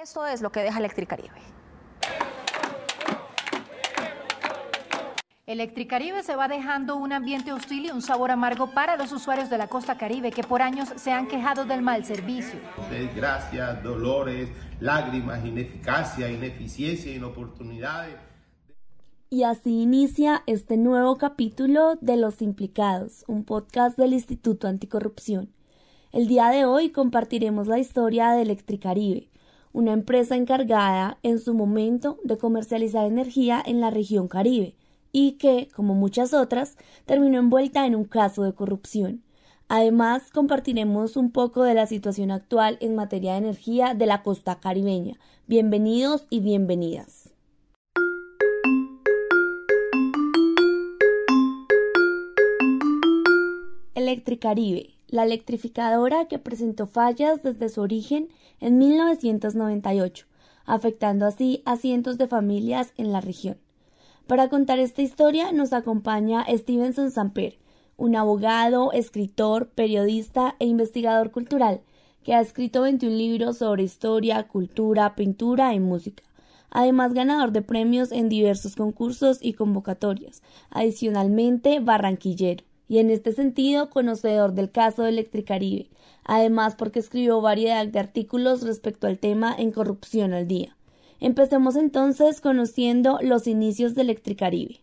Esto es lo que deja Electricaribe. Electricaribe se va dejando un ambiente hostil y un sabor amargo para los usuarios de la costa caribe que por años se han quejado del mal servicio. Desgracias, dolores, lágrimas, ineficacia, ineficiencia, inoportunidades. Y así inicia este nuevo capítulo de Los Implicados, un podcast del Instituto Anticorrupción. El día de hoy compartiremos la historia de Electricaribe, una empresa encargada en su momento de comercializar energía en la región caribe y que, como muchas otras, terminó envuelta en un caso de corrupción. Además, compartiremos un poco de la situación actual en materia de energía de la costa caribeña. Bienvenidos y bienvenidas. Electricaribe, la electrificadora que presentó fallas desde su origen en 1998, afectando así a cientos de familias en la región. Para contar esta historia nos acompaña Stevenson Samper, un abogado, escritor, periodista e investigador cultural que ha escrito 21 libros sobre historia, cultura, pintura y música. Además, ganador de premios en diversos concursos y convocatorias. Adicionalmente, barranquillero. Y en este sentido, conocedor del caso de Electricaribe. Además, porque escribió variedad de artículos respecto al tema en Corrupción al Día. Empecemos entonces conociendo los inicios de Electricaribe.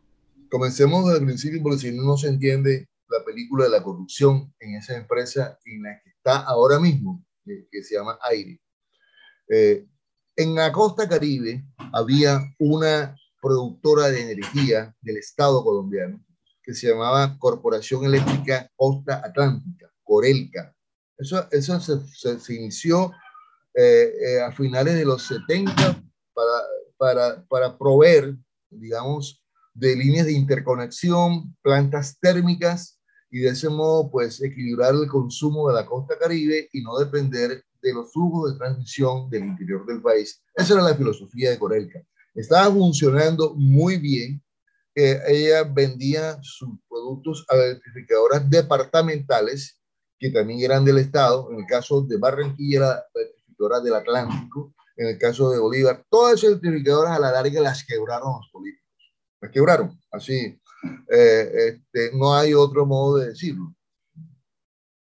Comencemos desde el principio porque si no, se entiende la película de la corrupción en esa empresa en la que está ahora mismo, que, se llama Aire. Eh, en la costa caribe había una productora de energía del Estado colombiano que se llamaba Corporación Eléctrica Costa Atlántica, Corelca. Eso, eso se, se, inició eh, eh, a finales de los 70 para, para, para proveer, digamos, de líneas de interconexión, plantas térmicas y de ese modo, pues, equilibrar el consumo de la costa caribe y no depender de los flujos de transmisión del interior del país. Esa era la filosofía de Corelca. Estaba funcionando muy bien. Eh, ella vendía sus productos a electrificadoras departamentales que también eran del Estado. En el caso de Barranquilla, la electrificadora del Atlántico en el caso de Bolívar, todas esas identificadoras a la larga las quebraron los políticos. Las quebraron, así. Eh, este, no hay otro modo de decirlo.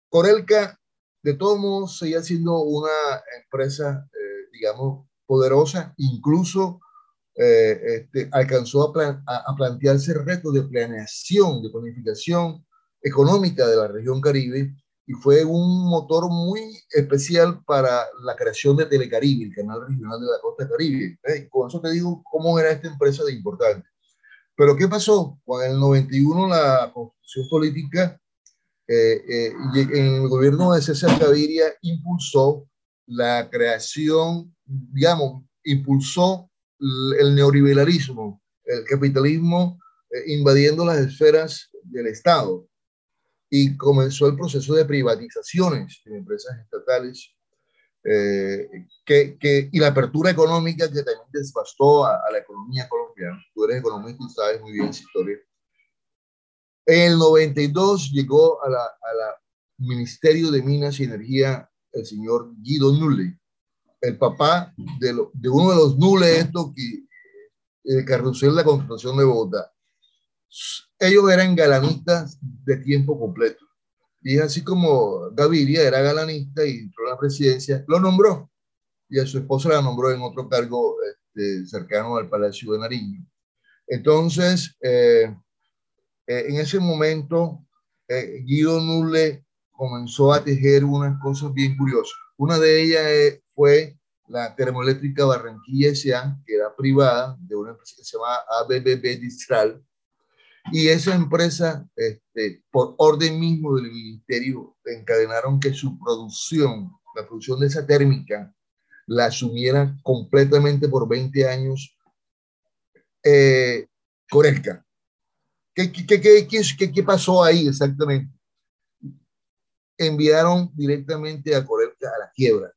Corelca, de todos modos, seguía siendo una empresa, eh, digamos, poderosa, incluso eh, este, alcanzó a, a, plantearse retos de planeación, de planificación económica de la región Caribe y fue un motor muy especial para la creación de Telecaribe, el canal regional de la costa caribe. ¿eh? Con eso te digo cómo era esta empresa de importante. Pero ¿qué pasó? Cuando en el 91 la constitución política eh, eh, en el gobierno de César Gaviria impulsó la creación, digamos, impulsó el neoliberalismo, el capitalismo invadiendo las esferas del Estado y comenzó el proceso de privatizaciones en empresas estatales eh, que, que, y la apertura económica que también desbastó a, la economía colombiana. Tú eres economista y sabes muy bien esa historia. En el 92 llegó a la, a la Ministerio de Minas y Energía el señor Guido Nulle, el papá de, uno de los Nulle, esto que carrusel de la Constitución de Bogotá ellos eran galanistas de tiempo completo. Y así como Gaviria era galanista y entró a la presidencia, lo nombró. Y a su esposa la nombró en otro cargo este, cercano al Palacio de Nariño. Entonces, eh, eh, en ese momento, eh, Guido Nulle comenzó a tejer unas cosas bien curiosas. Una de ellas fue la termoeléctrica Barranquilla S.A., que era privada, de una empresa que se llama ABBB Distral, y esa empresa, este, por orden mismo del ministerio, encadenaron que su producción, la producción de esa térmica, la asumiera completamente por 20 años eh. ¿Qué, qué, qué, qué, qué pasó ahí exactamente? Enviaron directamente a Corelca a la quiebra.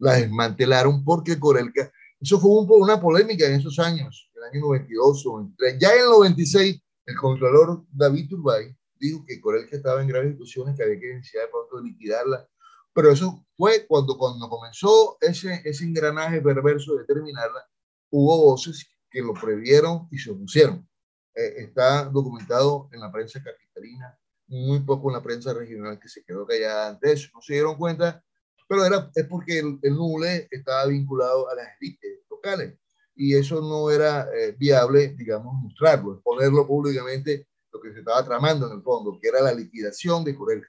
La desmantelaron porque Corelca, eso fue un, una polémica en esos años el año 92 o 93. Ya en el 96, el contralor David Turbay dijo que Corel que estaba en graves situaciones, que había que iniciar pronto liquidarla Pero eso fue cuando, cuando comenzó ese, ese engranaje perverso de terminarla, hubo voces que lo previeron y se opusieron. Eh, está documentado en la prensa capitalina, muy poco en la prensa regional que se quedó callada ante eso. No se dieron cuenta, pero era, es porque el, el NULE estaba vinculado a las élites locales y eso no era eh, viable, digamos, mostrarlo, exponerlo públicamente lo que se estaba tramando en el fondo, que era la liquidación de Corelca.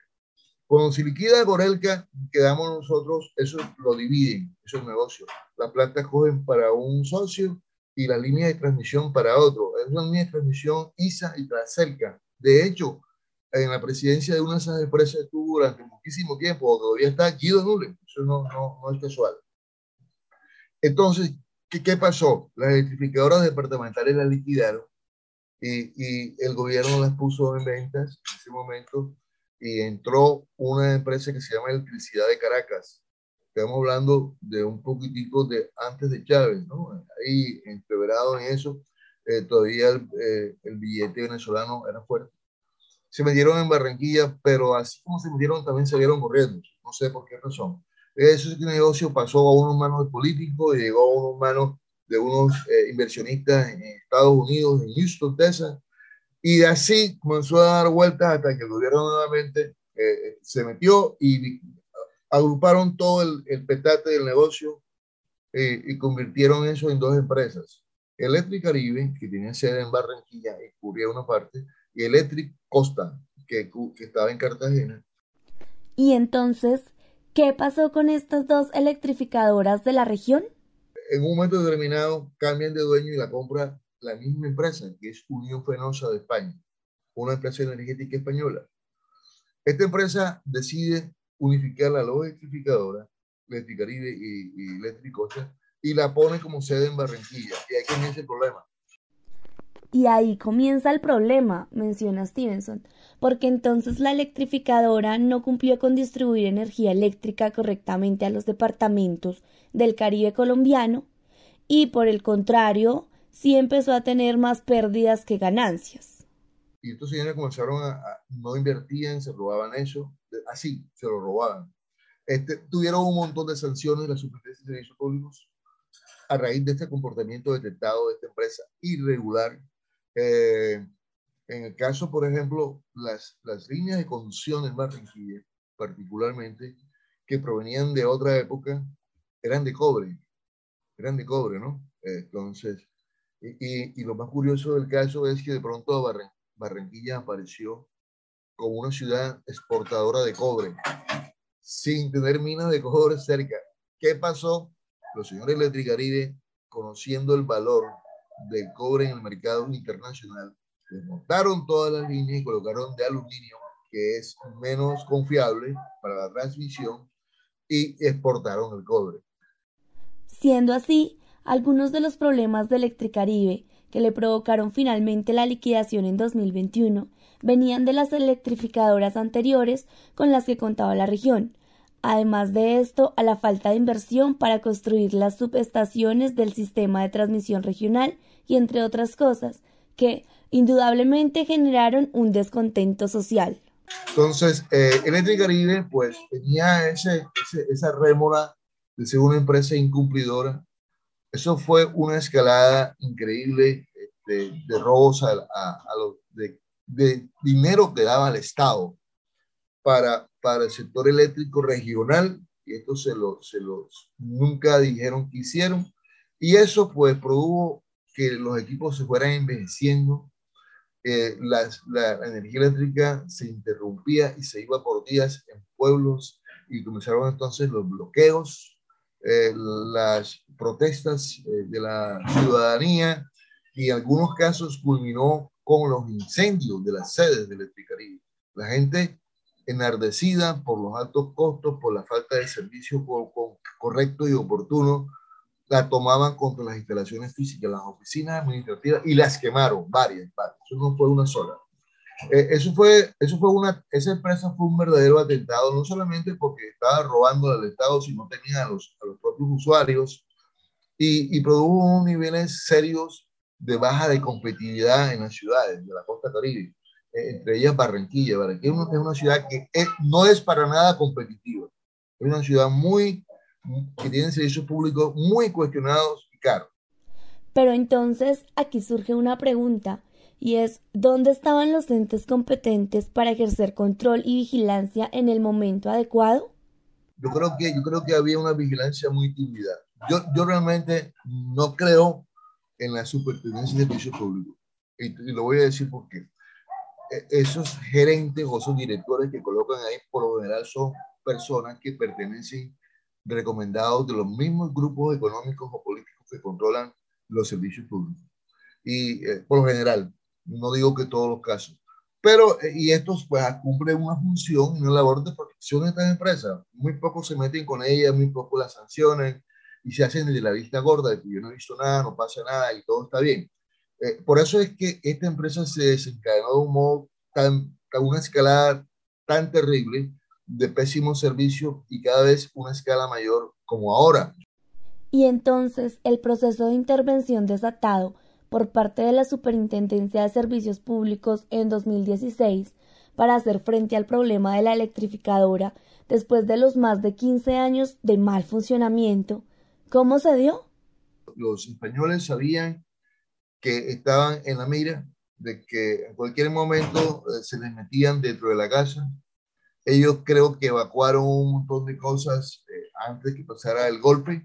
Cuando se liquida Corelca, quedamos nosotros, eso lo dividen, eso es negocio. Las plantas cogen para un socio y la línea de transmisión para otro. Es una línea de transmisión ISA y Tracerca. De hecho, en la presidencia de una de esas empresas estuvo durante muchísimo tiempo, todavía está Guido Nule, eso no, no, no es casual. Entonces, ¿qué, ¿qué, pasó? Las electrificadoras departamentales las liquidaron y, y, el gobierno las puso en ventas en ese momento y entró una empresa que se llama Electricidad de Caracas. Estamos hablando de un poquitico de antes de Chávez, ¿no? Ahí entreverado en eso, eh, todavía el, eh, el billete venezolano era fuerte se metieron en Barranquilla, pero así como se metieron, también se vieron corriendo. No sé por qué razón. Ese negocio pasó a unos manos de políticos y llegó a unos manos de unos eh, inversionistas en Estados Unidos, en Houston, Texas. Y así comenzó a dar vueltas hasta que el gobierno nuevamente eh, se metió y agruparon todo el, el petate del negocio eh, y convirtieron eso en dos empresas. Electric Caribe, que tenía sede en Barranquilla y cubría una parte, Electric Costa, que, que estaba en Cartagena. Y entonces, ¿qué pasó con estas dos electrificadoras de la región? En un momento determinado cambian de dueño y la compra la misma empresa, que es Unión Fenosa de España, una empresa energética española. Esta empresa decide unificar la dos electrificadoras, Electricaribe y, y Electricosa, y la pone como sede en Barranquilla. Y ahí comienza el problema. Y ahí comienza el problema, menciona Stevenson, porque entonces la electrificadora no cumplió con distribuir energía eléctrica correctamente a los departamentos del Caribe colombiano y por el contrario, sí empezó a tener más pérdidas que ganancias. Y estos señores comenzaron a, no invertían, se robaban eso, así, se lo robaban. Este, tuvieron un montón de sanciones de la Superintendencia de Servicios Públicos a raíz de este comportamiento detectado de esta empresa irregular eh, en el caso, por ejemplo, las, las líneas de conducción en Barranquilla, particularmente, que provenían de otra época, eran de cobre, eran de cobre, ¿no? Entonces, y, y, lo más curioso del caso es que de pronto Barran, Barranquilla apareció como una ciudad exportadora de cobre, sin tener minas de cobre cerca. ¿Qué pasó? Los señores Electricaribe, conociendo el valor del cobre en el mercado internacional, desmontaron todas las líneas y colocaron de aluminio, que es menos confiable para la transmisión, y exportaron el cobre. Siendo así, algunos de los problemas de Electricaribe que le provocaron finalmente la liquidación en 2021 venían de las electrificadoras anteriores con las que contaba la región, Además de esto, a la falta de inversión para construir las subestaciones del sistema de transmisión regional y entre otras cosas, que indudablemente generaron un descontento social. Entonces, eh, Electric Caribe, pues tenía ese, esa rémora de ser una empresa incumplidora. Eso fue una escalada increíble de, de robos a, a, de, de dinero que daba el Estado para, para el sector eléctrico regional, y esto se los, se los nunca dijeron que hicieron, y eso pues produjo que los equipos se fueran envejeciendo, eh, las, la, la, energía eléctrica se interrumpía y se iba por días en pueblos y comenzaron entonces los bloqueos, eh, las protestas eh, de la ciudadanía y en algunos casos culminó con los incendios de las sedes de Electricaribe. La gente enardecida por los altos costos, por la falta de servicio correcto y oportuno, la tomaban contra las instalaciones físicas, las oficinas administrativas y las quemaron, varias, varias. Eso no fue una sola. Eh, eso fue, eso fue una, esa empresa fue un verdadero atentado, no solamente porque estaba robando al Estado, sino tenía a los, a los propios usuarios y, produjo unos niveles serios de baja de competitividad en las ciudades de la costa caribe. Eh, entre ellas Barranquilla. Barranquilla es una ciudad que es, no es para nada competitiva. Es una ciudad muy, que tiene servicios públicos muy cuestionados y caros. Pero entonces aquí surge una pregunta y es ¿dónde estaban los entes competentes para ejercer control y vigilancia en el momento adecuado? Yo creo que, yo creo que había una vigilancia muy tímida. Yo, yo realmente no creo en la superintendencia de servicios públicos. Y, y, lo voy a decir porque e, esos gerentes o esos directores que colocan ahí por lo general son personas que pertenecen recomendados de los mismos grupos económicos o políticos que controlan los servicios públicos. Y eh, por lo general, no digo que todos los casos, pero eh, y estos pues cumplen una función una labor de protección de estas empresas. Muy pocos se meten con ellas, muy pocos las sancionan y se hacen de la vista gorda de que yo no he visto nada, no pasa nada y todo está bien. Eh, por eso es que esta empresa se desencadenó de un modo tan, a una escalada tan terrible de pésimo servicio y cada vez una escala mayor como ahora. Y entonces el proceso de intervención desatado por parte de la Superintendencia de Servicios Públicos en 2016 para hacer frente al problema de la electrificadora después de los más de 15 años de mal funcionamiento, ¿cómo se dio? Los españoles sabían que estaban en la mira de que en cualquier momento eh, se les metían dentro de la casa. Ellos creo que evacuaron un montón de cosas eh, antes que pasara el golpe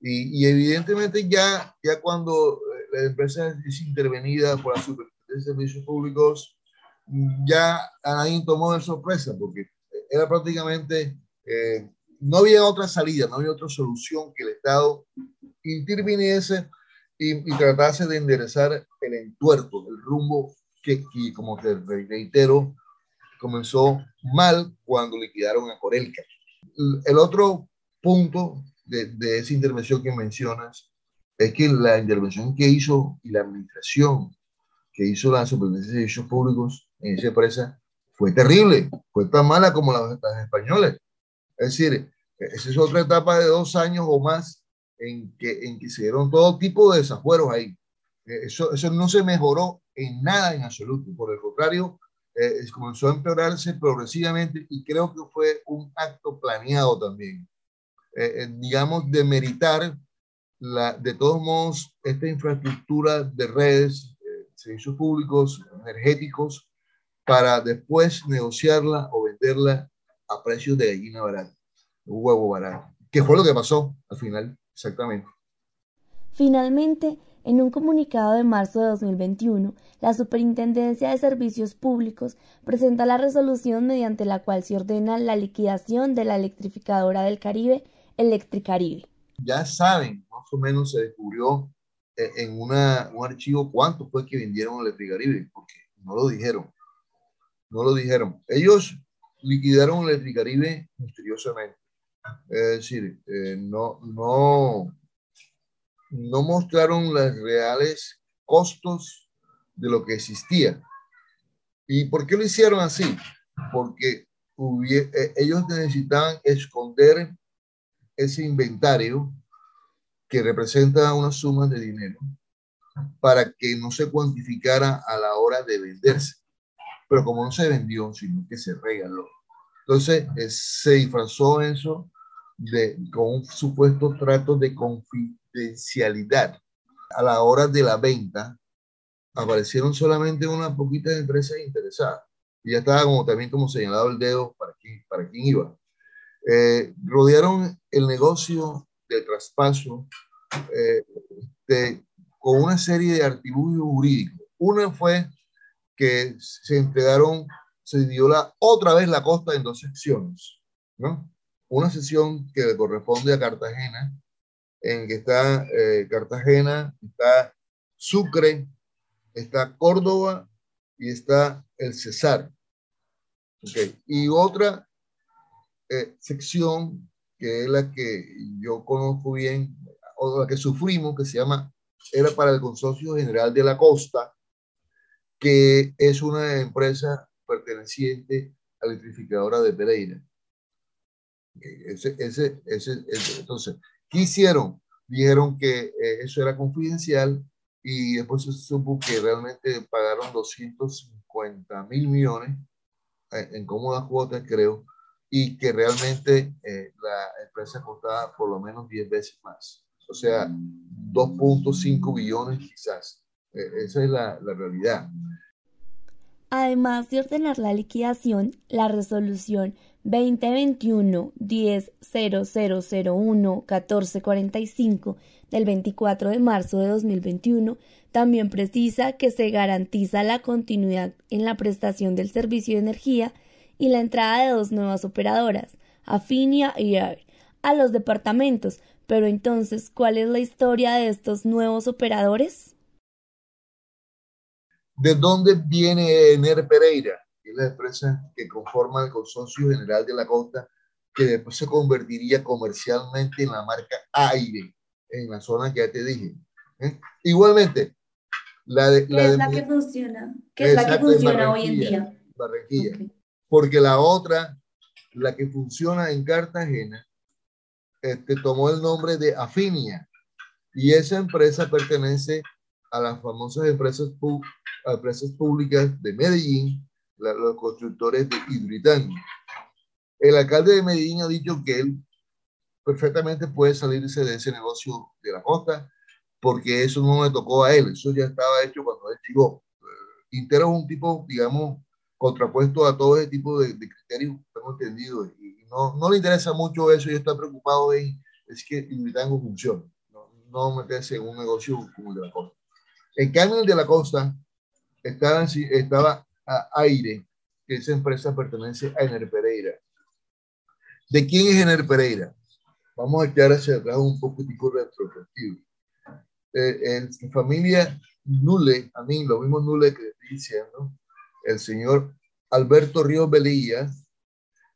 y, y, evidentemente ya, ya cuando eh, la empresa es intervenida por la Superintendencia de Servicios Públicos, ya a nadie tomó de sorpresa porque era prácticamente, eh, no había otra salida, no había otra solución que el Estado interviniese y, y tratase de enderezar el entuerto, el rumbo que, que, como te reitero, comenzó mal cuando liquidaron a Corelca. El otro punto de, de, esa intervención que mencionas es que la intervención que hizo y la administración que hizo la Superintendencia de Servicios Públicos en esa empresa fue terrible, fue tan mala como las, las españoles. Es decir, esa es otra etapa de dos años o más en que, en que se dieron todo tipo de desafueros ahí. Eso, eso no se mejoró en nada en absoluto, por el contrario, eh, comenzó a empeorarse progresivamente y creo que fue un acto planeado también. Eh, eh, digamos, de meritar la, de todos modos esta infraestructura de redes, eh, servicios públicos, energéticos, para después negociarla o venderla a precios de gallina barata, huevo barato, que fue lo que pasó al final, exactamente. Finalmente, en un comunicado de marzo de 2021, la Superintendencia de Servicios Públicos presenta la resolución mediante la cual se ordena la liquidación de la electrificadora del Caribe Electricaribe. Ya saben, más o menos se descubrió eh, en una, un archivo cuánto fue que vendieron Electricaribe, porque no lo dijeron. No lo dijeron. Ellos liquidaron Electricaribe misteriosamente. Es decir, eh, no, no, no mostraron los reales costos de lo que existía. ¿Y por qué lo hicieron así? Porque eh, ellos necesitaban esconder ese inventario que representa una suma de dinero para que no se cuantificara a la hora de venderse. Pero como no se vendió, sino que se regaló. Entonces se disfrazó eso de, con un supuesto trato de confidencialidad. A la hora de la venta, aparecieron solamente una poquita de empresas interesadas. Y ya estaba como, también como señalado el dedo para quién, para quién iba. Eh, rodearon el negocio del traspaso eh, con una serie de artilugios jurídicos. Una fue que se entregaron, se dio la, otra vez la costa en dos secciones, ¿no? Una sección que le corresponde a Cartagena, en que está eh, Cartagena, está Sucre, está Córdoba y está el Cesar. Okay. Y otra eh, sección, que es la que yo conozco bien, o la que sufrimos, que se llama, era para el Consorcio General de la Costa, que es una empresa perteneciente a la electrificadora de Pereira. Ese, ese, ese, entonces, ¿qué hicieron? Dijeron que eh, eso era confidencial y después se supo que realmente pagaron 250 mil millones en, en cómodas cuotas, creo, y que realmente eh, la empresa costaba por lo menos 10 veces más. O sea, 2.5 billones quizás. E, esa es la, la realidad. Además de ordenar la liquidación, la resolución 2021-10-0001-1445 del 24 de marzo de 2021 también precisa que se garantiza la continuidad en la prestación del servicio de energía y la entrada de dos nuevas operadoras, Afinia y Air, a los departamentos. Pero entonces, ¿cuál es la historia de estos nuevos operadores? ¿De dónde viene Ener Pereira? Que es la empresa que conforma el Consorcio General de la Costa, que después se convertiría comercialmente en la marca Aire, en la zona que ya te dije. ¿eh? Igualmente, la de... La es la que funciona? ¿Qué es la que funciona hoy en día? Barranquilla. Porque la otra, la que funciona en Cartagena, este, tomó el nombre de Afinia. Y esa empresa pertenece a las famosas empresas, empresas públicas de Medellín, los constructores de Hidroitán. El alcalde de Medellín ha dicho que él perfectamente puede salirse de ese negocio de la costa, porque eso no le tocó a él, eso ya estaba hecho cuando él llegó. Intero es un tipo, digamos, contrapuesto a todo ese tipo de, criterios, tengo entendido, y no, no, le interesa mucho eso y está preocupado en es que Hidroitango funcione, no, no meterse en un negocio como el de la costa. En cambio, el de la costa estaba, estaba a Aire, que esa empresa pertenece a Ener Pereira. ¿De quién es Ener Pereira? Vamos a echar hacia atrás un poquitico retrospectivo. Eh, en familia Nule, a mí, lo mismo Nule que estoy diciendo, el señor Alberto Río Belilla.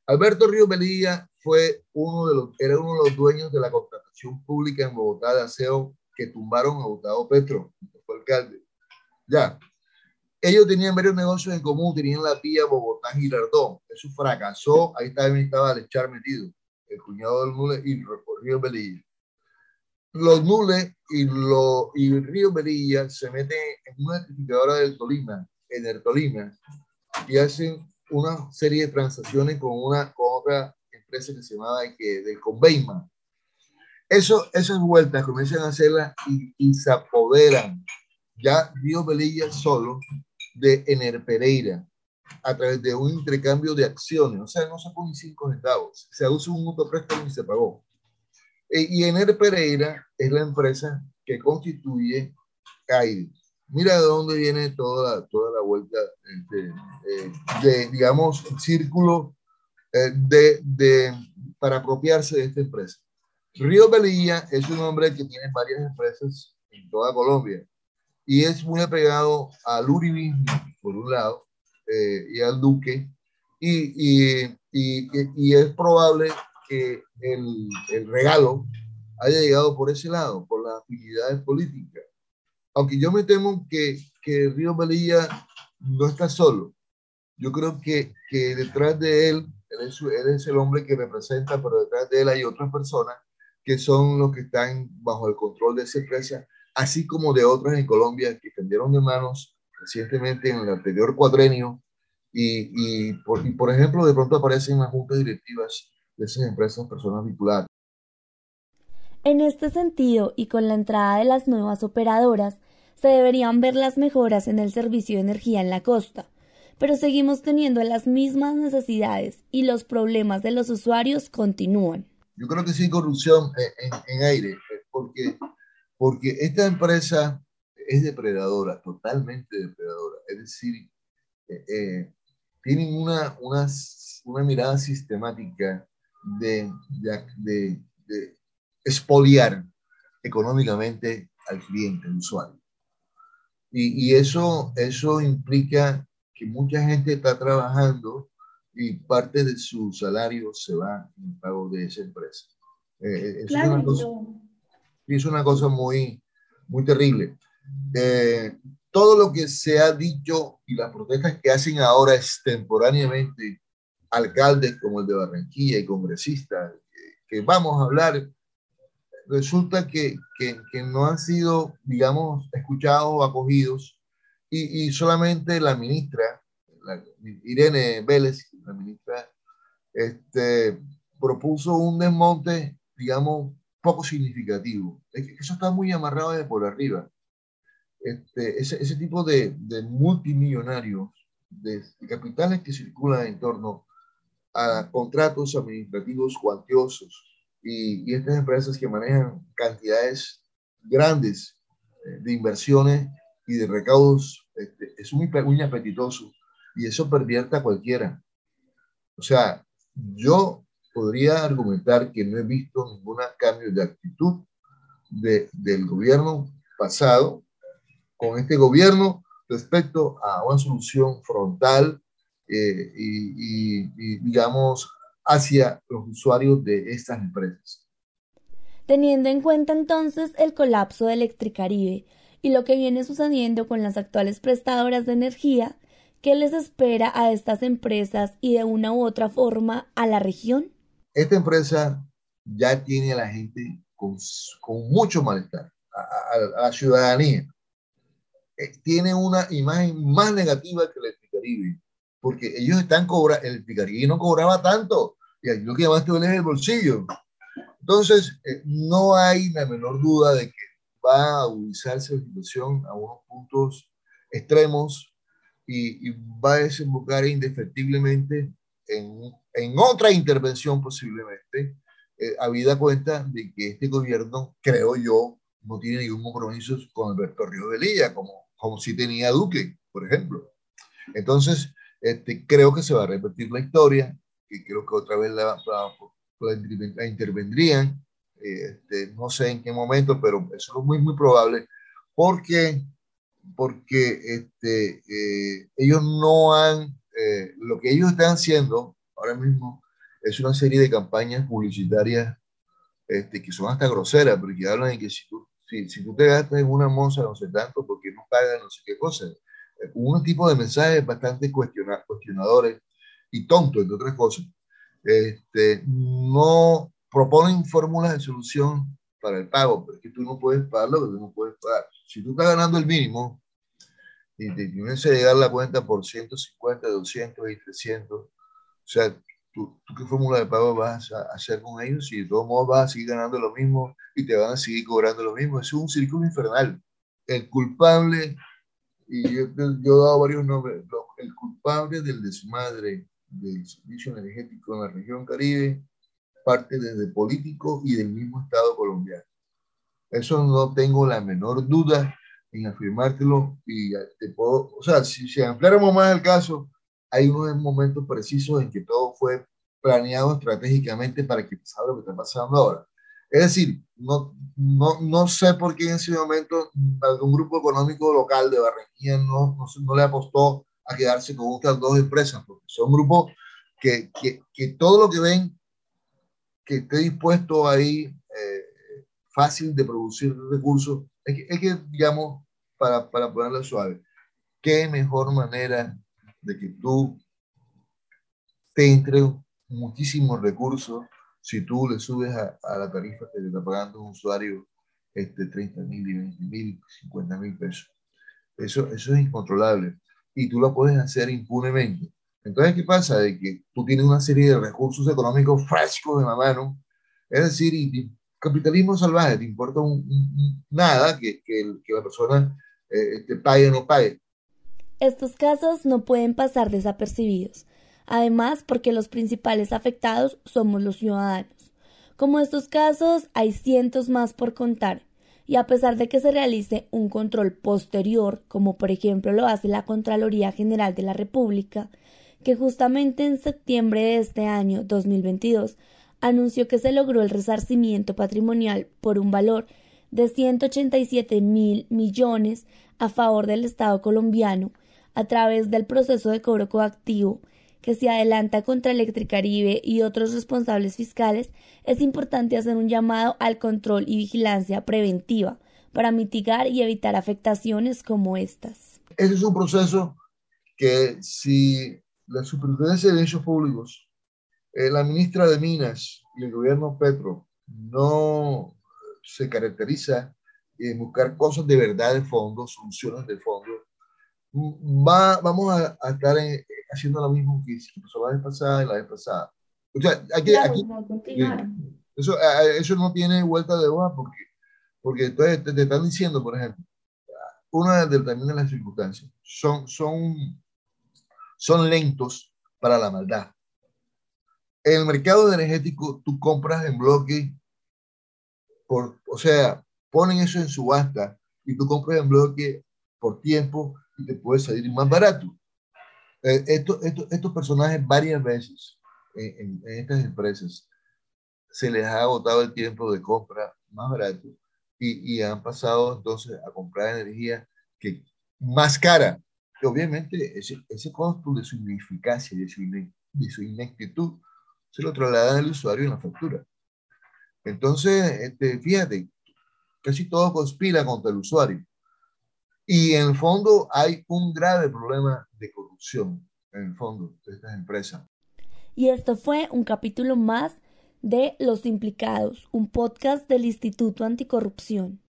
Alberto Río Belilla fue uno de los, era uno de los dueños de la contratación pública en Bogotá de aseo que tumbaron a Gustavo Petro, fue alcalde. Ya, ellos tenían varios negocios en común, tenían la vía Bogotá-Girardón. Eso fracasó, ahí también estaba Lechar metido, el cuñado del Nule y Río Belilla. Los Nule y, lo, y Río Belilla se meten en una certificadora del Tolima, en el Tolima, y hacen una serie de transacciones con, una, con otra empresa que se llamaba que, de Conveyman. Eso, esas vueltas comienzan a hacerlas y, y se apoderan ya Río Belilla solo de Ener Pereira a través de un intercambio de acciones. O sea, no sacó ni cinco centavos. Se usa un préstamo y se pagó. E, y Ener Pereira es la empresa que constituye CAIDE. Mira de dónde viene toda toda la vuelta este, eh, de, digamos, círculo eh, de, de, para apropiarse de esta empresa. Río Belilla es un hombre que tiene varias empresas en toda Colombia y es muy apegado al uribismo, por un lado, eh, y al duque, y, y, y, es probable que el, el, regalo haya llegado por ese lado, por las afinidades políticas. Aunque yo me temo que, que Río Melilla no está solo. Yo creo que, que detrás de él, él es, él es el hombre que representa, pero detrás de él hay otras personas que son los que están bajo el control de esa empresa así como de otras en Colombia que cambiaron de manos recientemente en el anterior cuadrenio y, y, por, y por ejemplo, de pronto aparecen las juntas directivas de esas empresas personas vinculadas. En este sentido, y con la entrada de las nuevas operadoras, se deberían ver las mejoras en el servicio de energía en la costa, pero seguimos teniendo las mismas necesidades y los problemas de los usuarios continúan. Yo creo que sí, corrupción en, en aire, porque porque esta empresa es depredadora, totalmente depredadora. Es decir, eh, eh, tienen una, una, una, mirada sistemática de, de, de, expoliar económicamente al cliente, al usuario. Y, y, eso, eso implica que mucha gente está trabajando y parte de su salario se va en pago de esa empresa. Eh, claro, es una cosa muy, muy terrible. Eh, todo lo que se ha dicho y las protestas que hacen ahora extemporáneamente alcaldes como el de Barranquilla y congresistas que, vamos a hablar, resulta que, que, que, no han sido, digamos, escuchados o acogidos y, y solamente la ministra, Irene Vélez, la ministra este, propuso un desmonte, digamos, poco significativo. Eso está muy amarrado de por arriba. Este, ese, ese, tipo de, de multimillonarios, de, capitales que circulan en torno a contratos administrativos cuantiosos y, y estas empresas que manejan cantidades grandes eh, de inversiones y de recaudos, este, es muy, muy apetitoso y eso pervierte a cualquiera. O sea, yo podría argumentar que no he visto ningún cambio de actitud de, del gobierno pasado con este gobierno respecto a una solución frontal eh, y, y, digamos, hacia los usuarios de estas empresas. Teniendo en cuenta entonces el colapso de Electricaribe y lo que viene sucediendo con las actuales prestadoras de energía, ¿qué les espera a estas empresas y de una u otra forma a la región? Esta empresa ya tiene a la gente con, mucho malestar, a, la ciudadanía. Eh, tiene una imagen más negativa que el Caribe, porque ellos están cobrando, el Caribe no cobraba tanto, y aquí lo que más te duele es el bolsillo. Entonces, eh, no hay la menor duda de que va a agudizarse la situación a unos puntos extremos y, y va a desembocar indefectiblemente en, en otra intervención posiblemente, eh, habida cuenta de que este gobierno, creo yo, no tiene ningún compromiso con Alberto Río de Lilla, como, como si tenía Duque, por ejemplo. Entonces, este, creo que se va a repetir la historia, y creo que otra vez la, la, intervendrían, este, no sé en qué momento, pero eso es muy, muy probable, porque, porque este, eh, ellos no han eh, lo que ellos están haciendo ahora mismo es una serie de campañas publicitarias este, que son hasta groseras, porque hablan de que si tú, si, si tú te gastas en una moza no sé tanto, porque no pagas no sé qué cosa. Eh, un tipo de mensajes bastante cuestionadores y tontos, entre otras cosas. Este, no proponen fórmulas de solución para el pago, porque tú no puedes pagar lo que tú no puedes pagar. Si tú estás ganando el mínimo, y te tienes que llegar la cuenta por 150, 200 y 300. O sea, ¿tú, ¿tú, qué fórmula de pago vas a hacer con ellos? Si de todos modos vas a seguir ganando lo mismo y te van a seguir cobrando lo mismo. Es un círculo infernal. El culpable, y yo, yo he dado varios nombres, el culpable del desmadre del servicio energético en la región Caribe parte desde político y del mismo Estado colombiano. Eso no tengo la menor duda en afirmártelo y te puedo, o sea, si, si ampliáramos más el caso, hay unos momentos precisos en que todo fue planeado estratégicamente para que pasara lo que está pasando ahora. Es decir, no, no, no sé por qué en ese momento algún grupo económico local de Barranquilla no, no, no le apostó a quedarse con estas dos empresas, porque son grupos que, que, que todo lo que ven que esté dispuesto ahí, eh, fácil de producir recursos, es que, es que digamos, para, para ponerlo suave, qué mejor manera de que tú te entre muchísimos recursos si tú le subes a, a la tarifa que le está pagando un usuario este, 30 mil, 20 mil, 50 mil pesos. Eso, eso es incontrolable y tú lo puedes hacer impunemente. Entonces, ¿qué pasa? De que tú tienes una serie de recursos económicos frescos de la mano, es decir, y, capitalismo salvaje, te importa nada que, que, que, la persona eh, te pague o no. Estos casos no pueden pasar desapercibidos, además porque los principales afectados somos los ciudadanos. Como estos casos, hay cientos más por contar, y a pesar de que se realice un control posterior, como por ejemplo lo hace la Contraloría General de la República, que justamente en septiembre de este año 2022 anunció que se logró el resarcimiento patrimonial por un valor de 187 mil millones a favor del Estado colombiano a través del proceso de cobro coactivo que se adelanta contra Electricaribe y otros responsables fiscales, es importante hacer un llamado al control y vigilancia preventiva para mitigar y evitar afectaciones como estas. Ese es un proceso que si la Superintendencia de Derechos Públicos eh, la ministra de Minas y el gobierno Petro no se caracteriza en buscar cosas de verdad de fondo, soluciones de fondo, va, vamos a, a estar en, haciendo lo mismo que pasó la vez pasada y la vez pasada. O sea, aquí, eso, eso no tiene vuelta de hoja porque, porque entonces te, están diciendo, por ejemplo, una de, también de las circunstancias, son, son, son lentos para la maldad. En el mercado energético, tú compras en bloque, por, o sea, ponen eso en subasta y tú compras en bloque por tiempo y te puede salir más barato. Eh, esto, estos personajes varias veces en, en, estas empresas se les ha agotado el tiempo de compra más barato y, y han pasado entonces a comprar energía que más cara. Y obviamente ese, ese costo de su ineficacia, de su, de su ineptitud, se lo traslada al usuario en la factura. Entonces, este, fíjate, casi todo conspira contra el usuario. Y en el fondo hay un grave problema de corrupción, en el fondo, de estas empresas. Y esto fue un capítulo más de Los Implicados, un podcast del Instituto Anticorrupción.